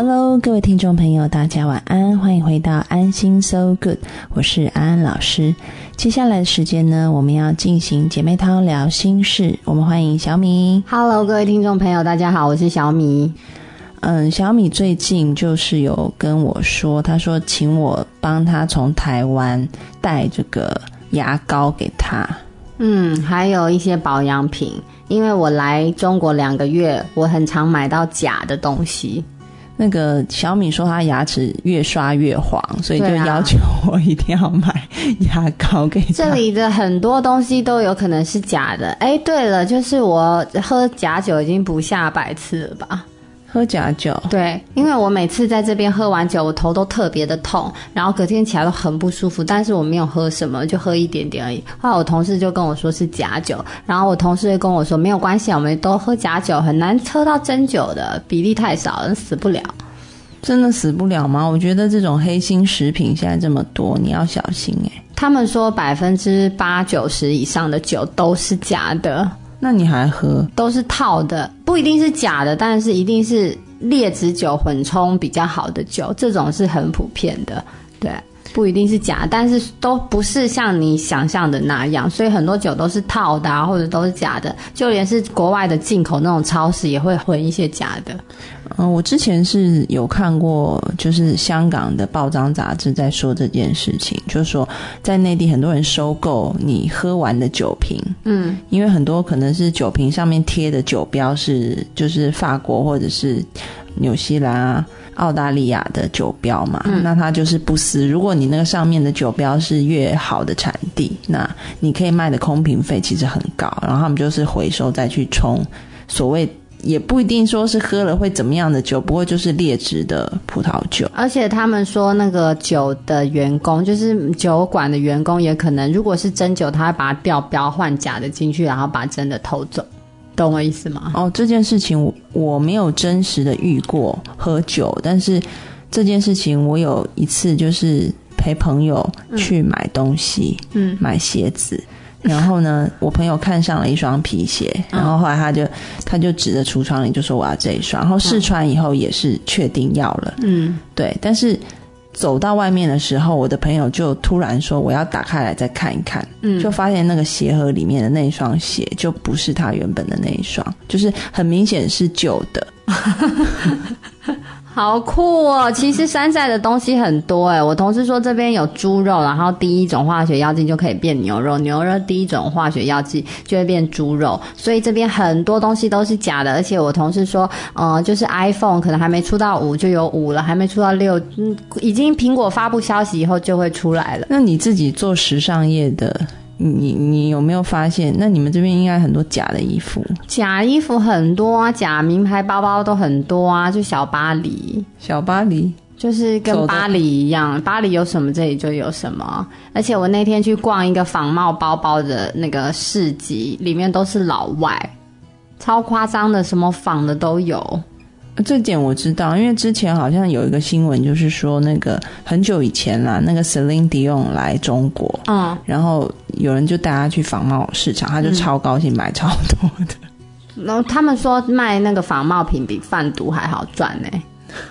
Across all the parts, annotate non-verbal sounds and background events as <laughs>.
Hello，各位听众朋友，大家晚安，欢迎回到安心 So Good，我是安安老师。接下来的时间呢，我们要进行姐妹淘聊心事，我们欢迎小米。Hello，各位听众朋友，大家好，我是小米。嗯，小米最近就是有跟我说，他说请我帮他从台湾带这个牙膏给他。嗯，还有一些保养品，因为我来中国两个月，我很常买到假的东西。那个小米说他牙齿越刷越黄，所以就要求我一定要买牙膏给他。这里的很多东西都有可能是假的。哎，对了，就是我喝假酒已经不下百次了吧？喝假酒，对，因为我每次在这边喝完酒，我头都特别的痛，然后隔天起来都很不舒服，但是我没有喝什么，就喝一点点而已。后来我同事就跟我说是假酒，然后我同事就跟我说没有关系，我们都喝假酒，很难喝到真酒的，比例太少了，死不了。真的死不了吗？我觉得这种黑心食品现在这么多，你要小心哎、他们说百分之八九十以上的酒都是假的，那你还喝？都是套的，不一定是假的，但是一定是劣质酒混冲比较好的酒，这种是很普遍的，对。不一定是假，但是都不是像你想象的那样，所以很多酒都是套的啊，或者都是假的，就连是国外的进口那种超市也会混一些假的。嗯，我之前是有看过，就是香港的报章杂志在说这件事情，就是说在内地很多人收购你喝完的酒瓶，嗯，因为很多可能是酒瓶上面贴的酒标是就是法国或者是纽西兰啊、澳大利亚的酒标嘛，那它就是不撕。如果你那个上面的酒标是越好的产地，那你可以卖的空瓶费其实很高，然后他们就是回收再去冲所谓。也不一定说是喝了会怎么样的酒，不过就是劣质的葡萄酒。而且他们说那个酒的员工，就是酒馆的员工，也可能如果是真酒，他会把它调标换假的进去，然后把真的偷走，懂我意思吗？哦，这件事情我我没有真实的遇过喝酒，但是这件事情我有一次就是陪朋友去买东西，嗯，买鞋子。然后呢，我朋友看上了一双皮鞋，然后后来他就他就指着橱窗里就说我要这一双，然后试穿以后也是确定要了，嗯，对，但是走到外面的时候，我的朋友就突然说我要打开来再看一看，嗯就发现那个鞋盒里面的那一双鞋就不是他原本的那一双，就是很明显是旧的。<laughs> 好酷哦！其实山寨的东西很多哎，我同事说这边有猪肉，然后第一种化学药剂就可以变牛肉，牛肉第一种化学药剂就会变猪肉，所以这边很多东西都是假的。而且我同事说，呃，就是 iPhone 可能还没出到五就有五了，还没出到六，嗯，已经苹果发布消息以后就会出来了。那你自己做时尚业的，你你有没有发现？那你们这边应该很多假的衣服，假衣服很多啊，假名牌包包都很多啊，就小巴黎。小巴黎。就是跟巴黎一样，巴黎有什么这里就有什么。而且我那天去逛一个仿冒包包的那个市集，里面都是老外，超夸张的，什么仿的都有。这点我知道，因为之前好像有一个新闻，就是说那个很久以前啦，那个 Celine Dion 来中国，嗯，然后有人就带他去仿冒市场，他就超高兴买超多的。然后他们说卖那个仿冒品比贩毒还好赚呢、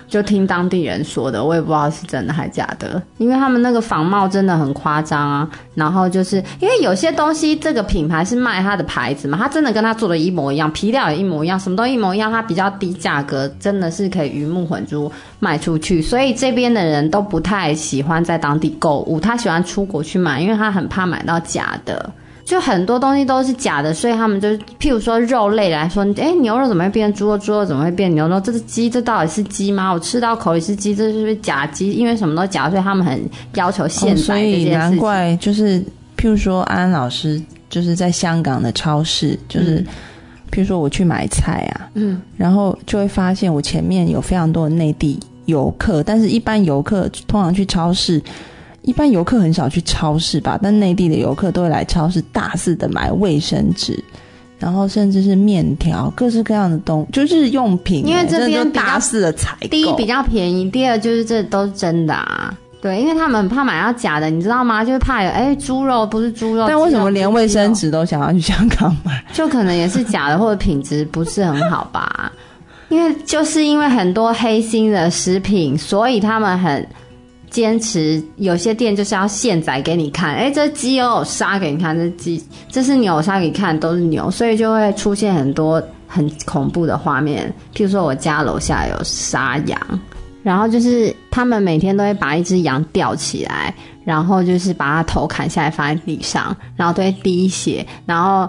就听当地人说的，我也不知道是真的还是假的，因为他们那个仿冒真的很夸张啊。然后就是因为有些东西，这个品牌是卖它的牌子嘛，它真的跟它做的一模一样，皮料也一模一样，什么都一模一样，它比较低价格，真的是可以鱼目混珠卖出去。所以这边的人都不太喜欢在当地购物，他喜欢出国去买，因为他很怕买到假的。就很多东西都是假的，所以他们就譬如说肉类来说，哎，牛肉怎么会变猪肉？猪肉怎么会变牛肉？这是鸡，这到底是鸡吗？我吃到口里是鸡，这是不是假鸡？因为什么都假，所以他们很要求现哦所以。难怪就是，譬如说安安老师就是在香港的超市，就是、譬如说我去买菜啊，嗯，然后就会发现我前面有非常多的内地游客，但是一般游客通常去超市。一般游客很少去超市吧，但内地的游客都会来超市大肆的买卫生纸，然后甚至是面条，各式各样的东，就是用品欸，因为这边大肆的采购。第一比较便宜，第二就是这都是真的啊。对，因为他们很怕买到假的，你知道吗？就是怕有哎猪肉不是猪肉，但为什么连卫生纸都想要去香港买？<laughs> 就可能也是假的，或者品质不是很好吧？因为就是因为很多黑心的食品，所以他们很坚持，有些店就是要现宰给你看，哎，这鸡有杀给你看，这鸡这是牛杀给你看，都是牛，所以就会出现很多很恐怖的画面。譬如说我家楼下有杀羊，然后就是他们每天都会把一只羊吊起来，然后就是把它头砍下来放在地上，然后都会滴血，然后。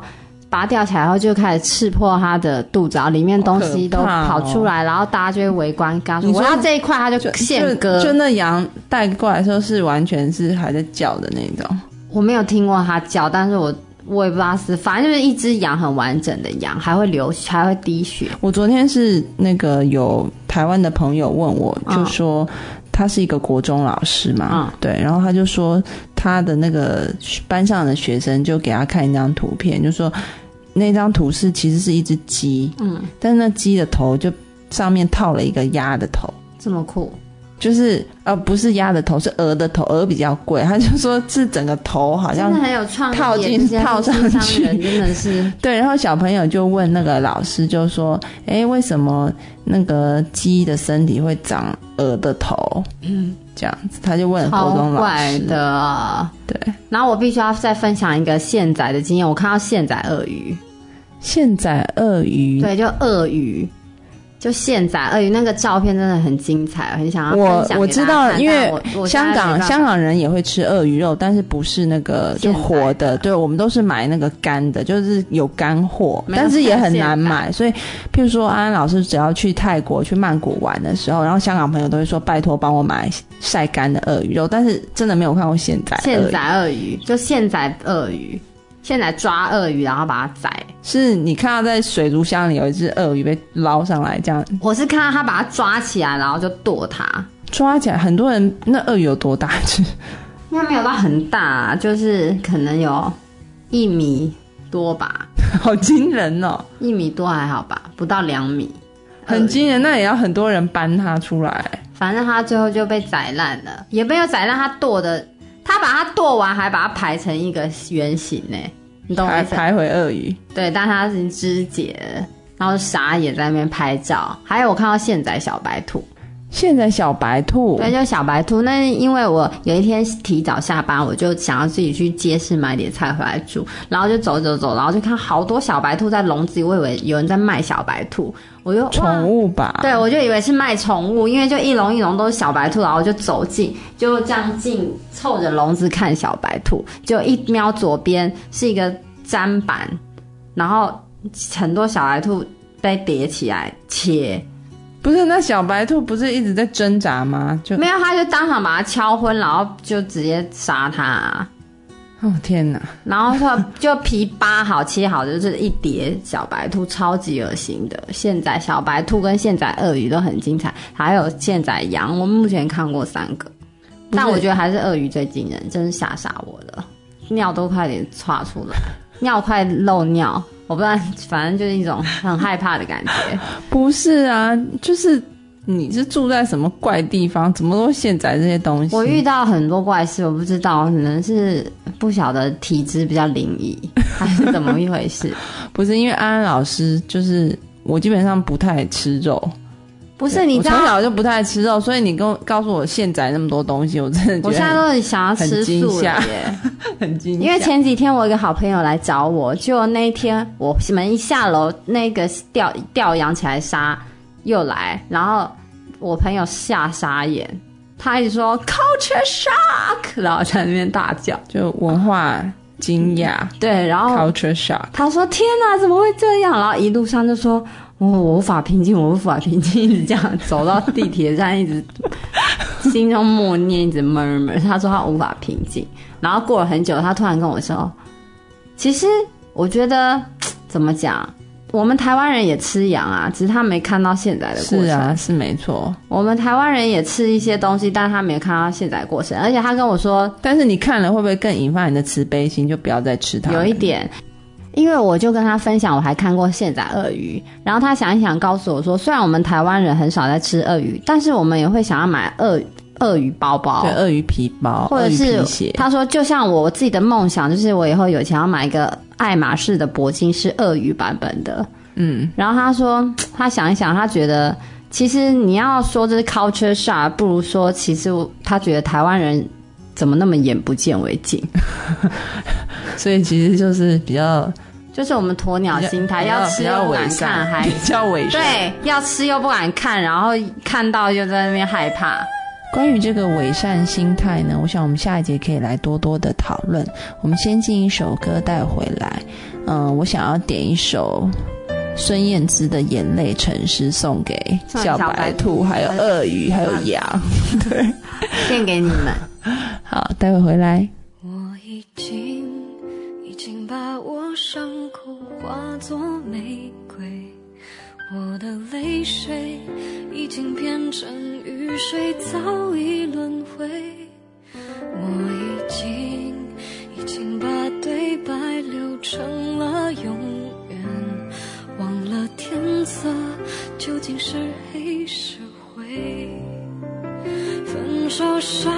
把它吊起来后，就开始刺破它的肚子，然后里面东西都跑出来，然后大家就会围观，跟他说：“我要这一块。”他就现割。就那羊带过来的时候，是完全是还在叫的那种。我没有听过它叫，但是我我也不知道是，反正就是一只羊很完整的羊，还会流，还会滴血。我昨天是那个有台湾的朋友问我，就说他是一个国中老师嘛，对，然后他就说他的那个班上的学生就给他看一张图片，就说。那张图是其实是一只鸡，嗯，但是那鸡的头就上面套了一个鸭的头，这么酷，就是呃不是鸭的头，是鹅的头，鹅比较贵，他就说是整个头好像很有创意，套进套上去，真的是 <laughs> 对。然后小朋友就问那个老师，就说：“哎，为什么那个鸡的身体会长鹅的头？”嗯，这样子，他就问高中老师的，对。然后我必须要再分享一个现宰的经验，我看到现宰鳄鱼。现宰鳄鱼，对，就鳄鱼，就现宰。鳄鱼那个照片真的很精彩，很想要我我知道，因为香港香港人也会吃鳄鱼肉，但是不是那个就活的，对我们都是买那个干的，就是有干货，但是也很难买。所以，譬如说安安老师只要去泰国去曼谷玩的时候，然后香港朋友都会说拜托帮我买晒干的鳄鱼肉，但是真的没有看过现宰现宰鳄鱼，就现宰鳄鱼。现在抓鳄鱼，然后把它宰。是你看到在水族箱里有一只鳄鱼被捞上来，这样。我是看到他把它抓起来，然后就剁它。抓起来，很多人那鳄鱼有多大只？应该没有到很大，就是可能有一米多吧。<laughs> 好惊人哦！一米多还好吧，不到两米。很惊人，那也要很多人搬它出来。反正它最后就被宰烂了，也没有宰烂，它剁的，他把它剁完，还把它排成一个圆形呢。你懂吗排回鳄鱼，对，但它是肢解，然后傻眼在那边拍照。还有我看到现宰小白兔，现在小白兔，对，就小白兔。那因为我有一天提早下班，我就想要自己去街市买点菜回来煮，然后就走走走，然后就看好多小白兔在笼子里，我以为有人在卖小白兔，我就宠物吧，对，我就以为是卖宠物，因为就一笼一笼都是小白兔，然后就走近，就这样近凑着笼子看小白兔，就一瞄左边是一个。砧板，然后很多小白兔被叠起来切，不是那小白兔不是一直在挣扎吗？就没有，他就当场把它敲昏，然后就直接杀它。哦天哪！然后他就皮扒好切好，就是一叠小白兔，超级恶心的。现在小白兔跟现在鳄鱼都很精彩，还有现在羊，我们目前看过三个，但我觉得还是鳄鱼最惊人，真是吓傻我了，尿都快点岔出来。尿快漏尿，我不知道，反正就是一种很害怕的感觉。<laughs> 不是啊，就是你是住在什么怪地方，怎么都现宰这些东西？我遇到很多怪事，我不知道，可能是不晓得体质比较灵异，<laughs> 还是怎么一回事？<laughs> 不是因为安安老师，就是我基本上不太吃肉。不是你从小就不太吃肉，所以你跟告诉我现宰那么多东西，我真的我现在都很想要吃素耶，很惊因为前几天我一个好朋友来找我，就那一天我门一下楼，那个吊吊扬起来杀又来，然后我朋友吓傻眼，他一直说 culture shock，然后在那边大叫，就文化惊讶，对，然后 culture shock，他说天哪，怎么会这样？然后一路上就说。我我无法平静，我无法平静，一直这样走到地铁站，一直 <laughs> 心中默念，一直 murmur。他说他无法平静，然后过了很久，他突然跟我说：“其实我觉得怎么讲，我们台湾人也吃羊啊，只是他没看到现在的过程。是啊，是没错。我们台湾人也吃一些东西，但是他没看到现在过程。而且他跟我说，但是你看了会不会更引发你的慈悲心，就不要再吃它？有一点。”因为我就跟他分享，我还看过现宰鳄鱼，然后他想一想，告诉我说，虽然我们台湾人很少在吃鳄鱼，但是我们也会想要买鳄鳄鱼包包，对，鳄鱼皮包，或者是他说，就像我自己的梦想，就是我以后有钱要买一个爱马仕的铂金是鳄鱼版本的，嗯，然后他说，他想一想，他觉得其实你要说这是 culture shock，不如说其实他觉得台湾人怎么那么眼不见为净，<laughs> 所以其实就是比较就是我们鸵鸟心态，要吃又不敢看，还 <laughs> 比较伪善。对，要吃又不敢看，然后看到又在那边害怕。关于这个伪善心态呢，我想我们下一节可以来多多的讨论。我们先进一首歌带回来，嗯，我想要点一首孙燕姿的《眼泪城市》，送给小白兔、还有鳄鱼、还有羊，对，<laughs> 献给你们。<laughs> 好，待会回来。我已经已经把我伤口化作玫瑰，我的泪水已经变成雨水，早已轮回。我已经已经把对白留成了永远，忘了天色究竟是黑是灰。分手伤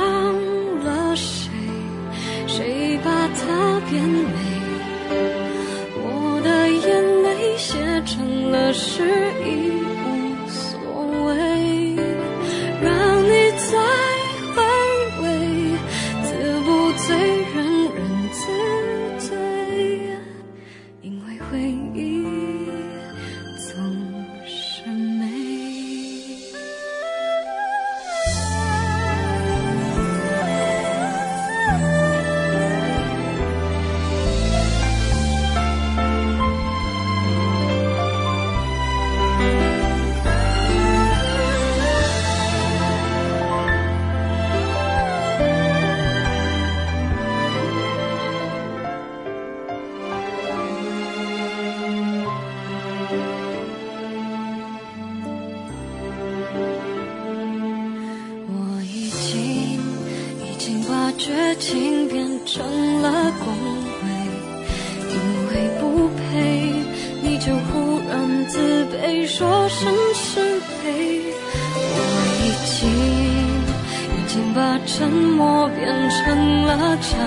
变成了忏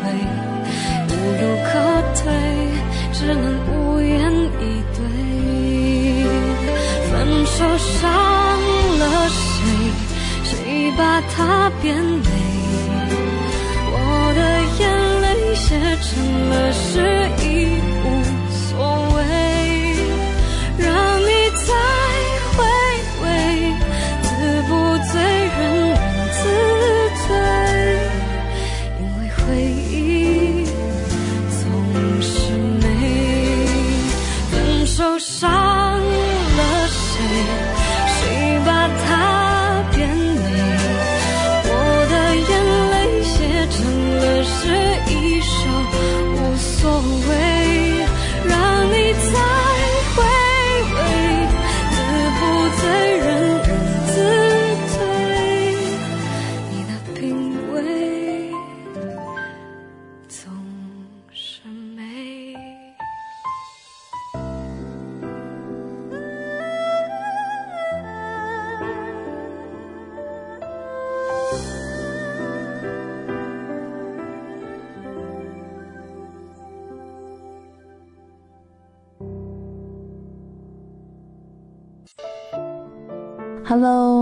悔，无路可退，只能无言以对。分手伤了谁？谁把它变美？我的眼泪写成了诗，让你再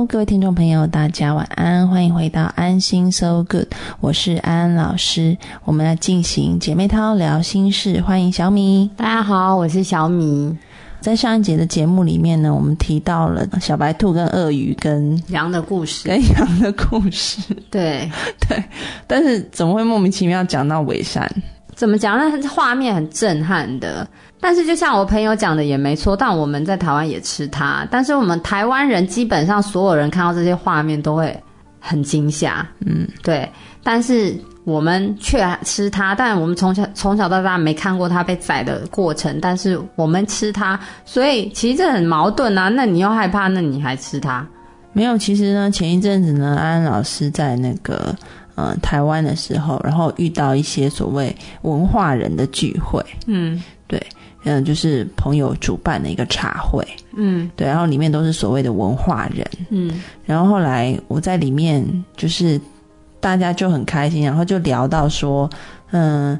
各位听众朋友，大家晚安，欢迎回到安心 So Good，我是安安老师，我们来进行姐妹淘聊心事，欢迎小米。大家好，我是小米。在上一节的节目里面呢，我们提到了小白兔跟鳄鱼跟羊的故事，跟羊的故事，对，<laughs> 对，但是怎么会莫名其妙讲到伪善？怎么讲呢？画面很震撼的，但是就像我朋友讲的也没错，但我们在台湾也吃它，但是我们台湾人基本上所有人看到这些画面都会很惊吓，嗯，对，但是我们却吃它，但我们从小从小到大没看过它被宰的过程，但是我们吃它，所以其实这很矛盾啊。那你又害怕，那你还吃它？没有，其实呢，前一阵子呢，安安老师在那个呃台湾的时候，然后遇到一些所谓文化人的聚会，嗯对，嗯、就是朋友主办的一个茶会，嗯对，然后里面都是所谓的文化人，嗯然后后来我在里面就是大家就很开心，然后就聊到说，嗯、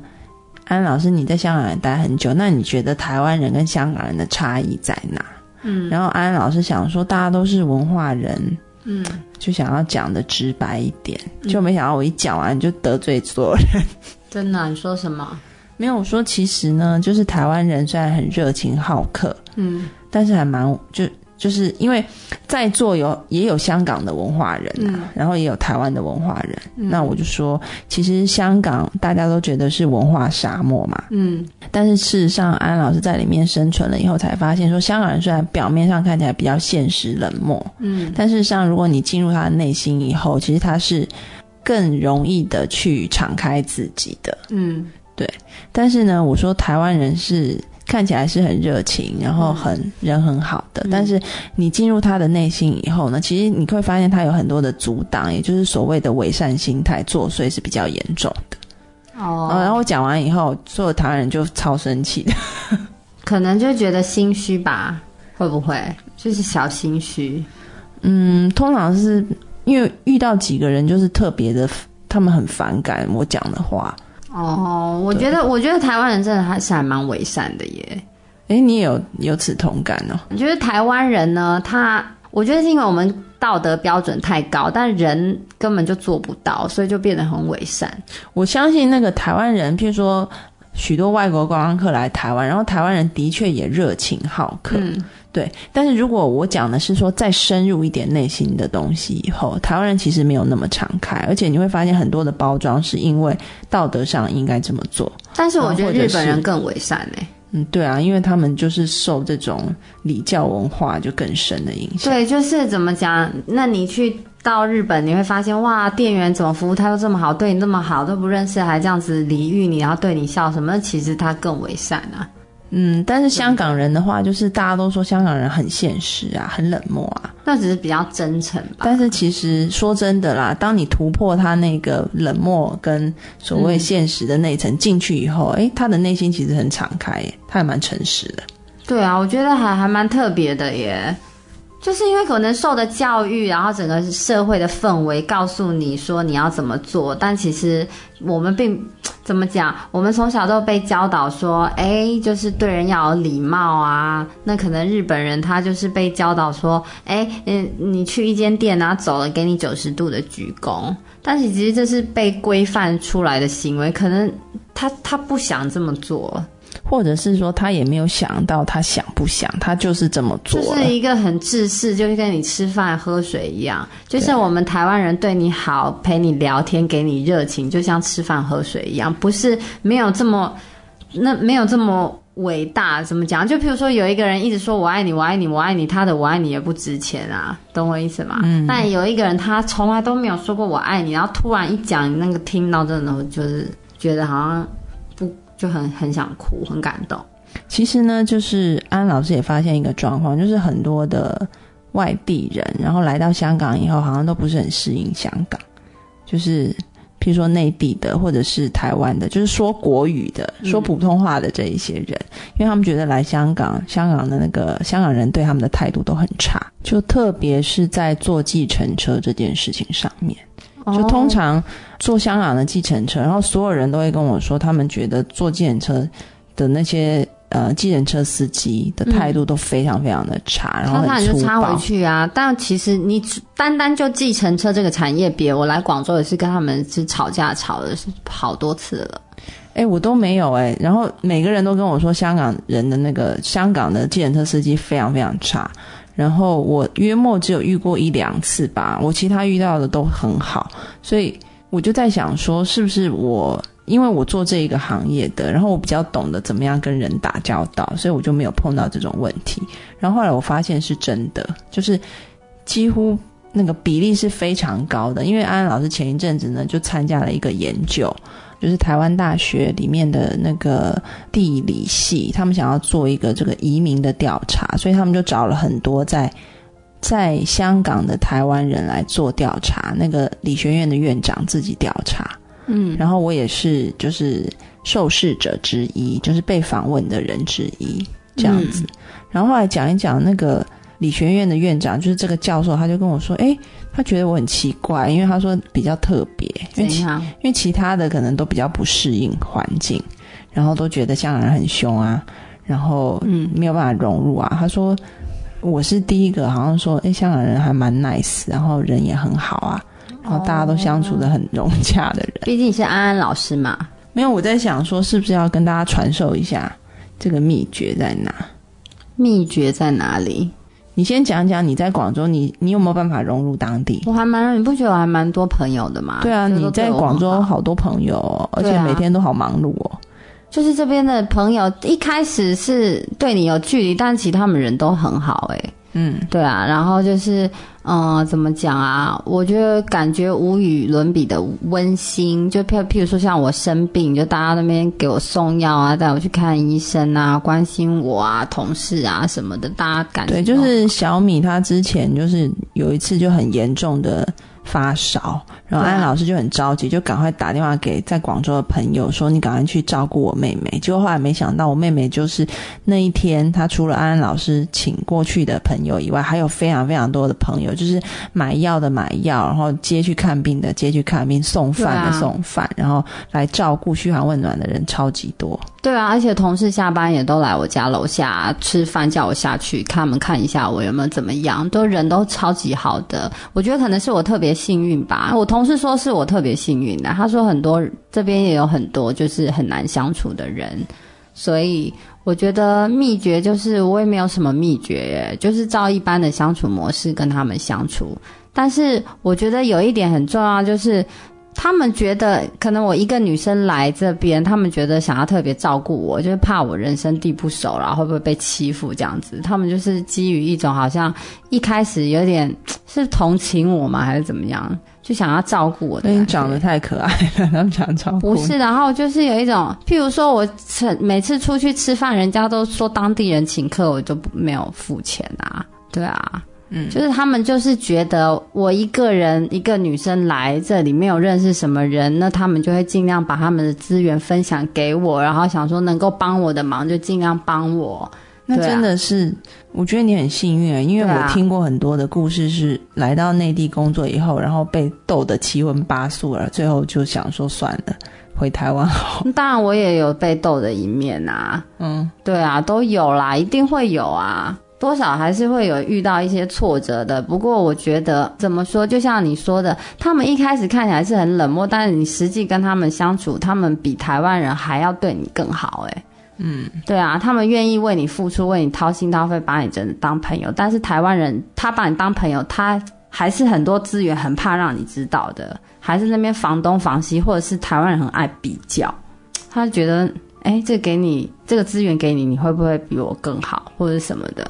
安老师你在香港也待很久，那你觉得台湾人跟香港人的差异在哪？嗯然后安安老师想说，大家都是文化人，嗯，就想要讲的直白一点，就没想到我一讲完就得罪所有人。<laughs> 真的啊、你说什么？没有我说，其实呢，就是台湾人虽然很热情好客，嗯。但是还蛮就就是因为在座有也有香港的文化人啊，嗯。然后也有台湾的文化人。嗯。那我就说，其实香港大家都觉得是文化沙漠嘛，嗯。但是事实上，安老师在里面生存了以后，才发现说，香港人虽然表面上看起来比较现实冷漠，嗯。但事实上，如果你进入他的内心以后，其实他是更容易的去敞开自己的。嗯但是呢，我说台湾人是看起来是很热情，然后很、人很好的，嗯但是你进入他的内心以后呢，其实你会发现他有很多的阻挡，也就是所谓的伪善心态作祟是比较严重的。哦然后我讲完以后，所有台湾人就超生气的。<laughs> 可能就觉得心虚吧，会不会就是小心虚？嗯，通常是因为遇到几个人就是特别的，他们很反感我讲的话。哦，我觉得，我觉得台湾人真的还是还蛮伪善的耶。哎，你也有有此同感哦。我觉得台湾人呢，他我觉得是因为我们道德标准太高，但人根本就做不到，所以就变得很伪善。我相信那个台湾人，譬如说许多外国观光客来台湾，然后台湾人的确也热情好客，嗯对。但是如果我讲的是说再深入一点内心的东西以后，台湾人其实没有那么敞开，而且你会发现很多的包装是因为道德上应该这么做。但是我觉得日本人更伪善哎。嗯，对啊，因为他们就是受这种礼教文化就更深的影响。对，就是怎么讲？那你去到日本，你会发现哇，店员怎么服务态度这么好，对你那么好，都不认识还这样子礼遇你，然后对你笑什么？其实他更为善啊。嗯，但是香港人的话，就是大家都说香港人很现实啊，很冷漠啊。那只是比较真诚吧。但是其实说真的啦，当你突破他那个冷漠跟所谓现实的那一层进去以后，诶，他的内心其实很敞开，他还蛮诚实的。对啊，我觉得还还蛮特别的耶。就是因为可能受的教育，然后整个社会的氛围告诉你说你要怎么做，但其实我们并 <tsk> 怎么讲，我们从小都被教导说，哎，就是对人要有礼貌啊。那可能日本人他就是被教导说，哎，嗯，你去一间店然后走了，给你九十度的鞠躬。但是其实这是被规范出来的行为，可能他他不想这么做，或者是说他也没有想到他想不想，他就是这么做。就是一个很自私，就是跟你吃饭喝水一样，就像我们台湾人对你好，陪你聊天，给你热情，就像吃饭喝水一样，不是没有这么那没有这么伟大。怎么讲？就譬如说，有一个人一直说我爱你，我爱你，我爱你，他的我爱你也不值钱啊，懂我意思吗？嗯。但有一个人他从来都没有说过我爱你，然后突然一讲，你那个听到真的就是觉得好像不就很很想哭，很感动。其实呢，就是安老师也发现一个状况，就是很多的外地人，然后来到香港以后，好像都不是很适应香港，就是譬如说内地的，或者是台湾的，就是说国语的、说普通话的这一些人，因为他们觉得来香港，香港的那个香港人对他们的态度都很差，就特别是在坐计程车这件事情上面。就通常坐香港的计程车，然后所有人都会跟我说，他们觉得坐计程车的那些呃计程车司机的态度都非常非常的差，然后他就插很粗暴回。去啊！但其实你只单单就计程车这个产业别，我来广州也是跟他们是吵架吵的是好多次了。哎、我都没有哎、然后每个人都跟我说，香港人的那个香港的计程车司机非常非常差。然后我约莫只有遇过一两次吧，我其他遇到的都很好，所以我就在想说，是不是我因为我做这一个行业的，然后我比较懂得怎么样跟人打交道，所以我就没有碰到这种问题。然后后来我发现是真的，就是几乎那个比例是非常高的。因为安安老师前一阵子呢就参加了一个研究，就是台湾大学里面的那个地理系，他们想要做一个这个移民的调查，所以他们就找了很多在在香港的台湾人来做调查。那个理学院的院长自己调查，嗯，然后我也是就是受试者之一，就是被访问的人之一这样子。然后后来讲一讲那个理学院的院长，就是这个教授，他就跟我说，哎，他觉得我很奇怪，因为他说比较特别，因为？因为其他的可能都比较不适应环境。然后都觉得香港人很凶啊，然后嗯没有办法融入啊。他说我是第一个，好像说哎，香港人还蛮 nice，然后人也很好啊，然后大家都相处的很融洽的人。毕竟是安安老师嘛，没有，我在想说是不是要跟大家传授一下这个秘诀在哪？秘诀在哪里？你先讲讲你在广州，你你有没有办法融入当地？我还蛮，你不觉得我还蛮多朋友的吗？对啊，你在广州好好多朋友、哦，而且每天都好忙碌哦。就是这边的朋友一开始是对你有距离，但其实他们人都很好、欸，嗯，对啊，然后就是，嗯、怎么讲啊？我觉得感觉无与伦比的温馨。就譬譬如说，像我生病，就大家那边给我送药啊，带我去看医生啊，关心我啊，同事啊什么的，大家感对，就是小米他之前就是有一次就很严重的发烧，然后对啊安老师就很着急，就赶快打电话给在广州的朋友说：“你赶快去照顾我妹妹。”结果后来没想到，我妹妹就是那一天，她除了安安老师请过去的朋友以外，还有非常非常多的朋友，就是买药的买药，然后接去看病的接去看病，送饭的送饭，然后来照顾嘘寒问暖的人超级多。对啊，而且同事下班也都来我家楼下吃饭，叫我下去看他们看一下我有没有怎么样，都人都超级好的。我觉得可能是我特别幸运吧。我同事说是我特别幸运的，他说很多这边也有很多就是很难相处的人，所以我觉得秘诀就是我也没有什么秘诀，就是照一般的相处模式跟他们相处。但是我觉得有一点很重要，就是他们觉得可能我一个女生来这边，他们觉得想要特别照顾我，就是怕我人生地不熟然后，会不会被欺负这样子。他们就是基于一种好像一开始有点是同情我吗，还是怎么样，就想要照顾我的。因为你长得太可爱了，<laughs> 他们想照顾你。不是，然后就是有一种，譬如说我吃每次出去吃饭，人家都说当地人请客，我就不没有付钱啊，对啊，嗯。就是他们就是觉得我一个人一个女生来这里没有认识什么人，那他们就会尽量把他们的资源分享给我，然后想说能够帮我的忙就尽量帮我。那真的是，我觉得你很幸运啊，因为我听过很多的故事，是来到内地工作以后，然后被逗得七荤八素了，最后就想说算了，回台湾好。<laughs> 当然我也有被逗的一面啊，嗯，对啊，都有啦，一定会有啊，多少还是会有遇到一些挫折的。不过我觉得怎么说，就像你说的，他们一开始看起来是很冷漠，但是你实际跟他们相处，他们比台湾人还要对你更好、欸。嗯，对啊，他们愿意为你付出，为你掏心掏肺，把你真的当朋友。但是台湾人他把你当朋友，他还是很多资源很怕让你知道的，还是那边房东房西，或者是台湾人很爱比较，他觉得哎，这给你这个资源给你，你会不会比我更好，或者什么的？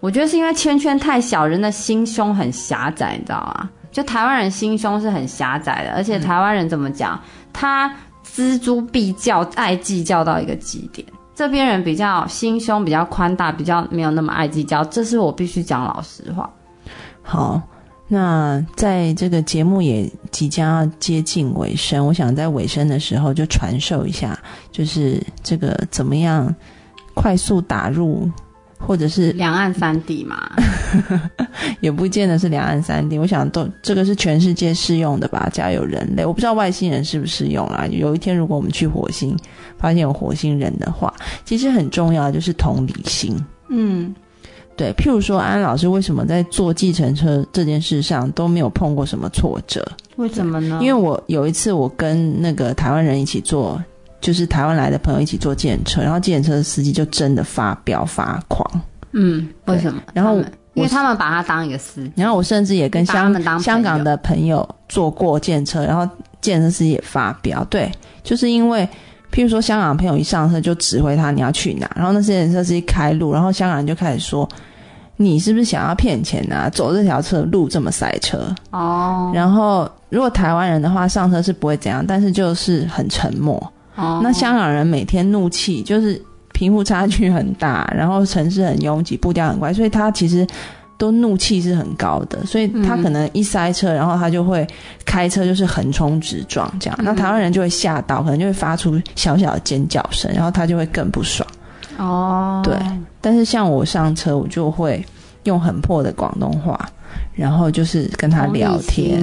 我觉得是因为圈圈太小，人的心胸很狭窄，你知道吗？就台湾人心胸是很狭窄的，而且台湾人怎么讲，他锱铢必较，爱计较到一个极点。这边人比较心胸比较宽大，比较没有那么爱计较，这是我必须讲老实话。好，那在这个节目也即将要接近尾声，我想在尾声的时候就传授一下，就是这个怎么样快速打入，或者是两岸三地嘛，<laughs> 也不见得是两岸三地，我想都这个是全世界适用的吧？家有人类，我不知道外星人适不适用啦。有一天如果我们去火星，发现有火星人的话，其实很重要的就是同理心。嗯，对，譬如说安安老师为什么在坐计程车这件事上都没有碰过什么挫折？为什么呢？因为我有一次我跟那个台湾人一起坐，就是台湾来的朋友一起坐计程车，然后计程车的司机就真的发飙发狂，嗯，为什么？然后因为他们把他当一个司机，然后我甚至也跟香香港的朋友坐过电车，然后电车司机也发飙，对，就是因为譬如说香港朋友一上车就指挥他你要去哪，然后那些电车司机开路，然后香港人就开始说你是不是想要骗钱啊？走这条车路这么塞车，哦然后如果台湾人的话上车是不会怎样，但是就是很沉默。哦，那香港人每天怒气就是贫富差距很大，然后城市很拥挤，步调很快，所以他其实都怒气是很高的，所以他可能一塞车，然后他就会开车就是横冲直撞这样，那台湾人就会吓到，可能就会发出小小的尖叫声，然后他就会更不爽。哦，对。但是像我上车，我就会用很破的广东话，然后就是跟他聊天，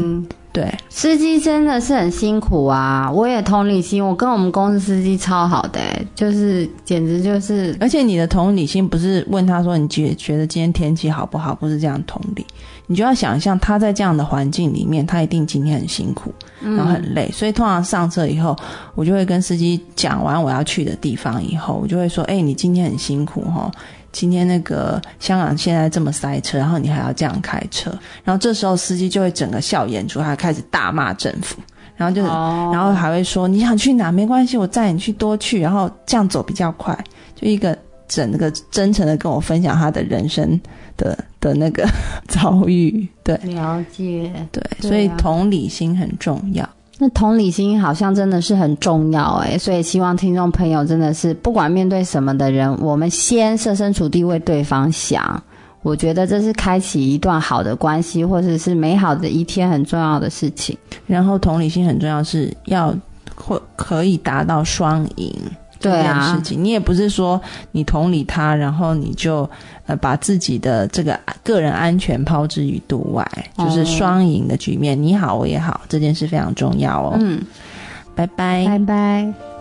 对，司机真的是很辛苦啊，我也同理心，我跟我们公司司机超好的、欸，就是简直就是而且你的同理心不是问他说你觉觉得今天天气好不好，不是这样同理，你就要想象他在这样的环境里面，他一定今天很辛苦，然后很累，所以通常上车以后，我就会跟司机讲完我要去的地方以后，我就会说，哎、你今天很辛苦哈。今天那个香港现在这么塞车，然后你还要这样开车，然后这时候司机就会整个笑演出，他开始大骂政府，然后就哦然后还会说你想去哪没关系，我载你去多去，然后这样走比较快。就一个整个真诚的跟我分享他的人生的的那个 <laughs> 遭遇，对了解。对，对啊所以同理心很重要。那同理心好像真的是很重要哎，所以希望听众朋友真的是不管面对什么的人，我们先设身处地为对方想。我觉得这是开启一段好的关系，或者是美好的一天很重要的事情。然后同理心很重要，是要或可以达到双赢。这件对啊事，情你也不是说你同理他，然后你就呃把自己的这个个人安全抛之于度外，就是哦双赢的局面。你好，我也好，这件事非常重要哦。嗯，拜拜。拜拜。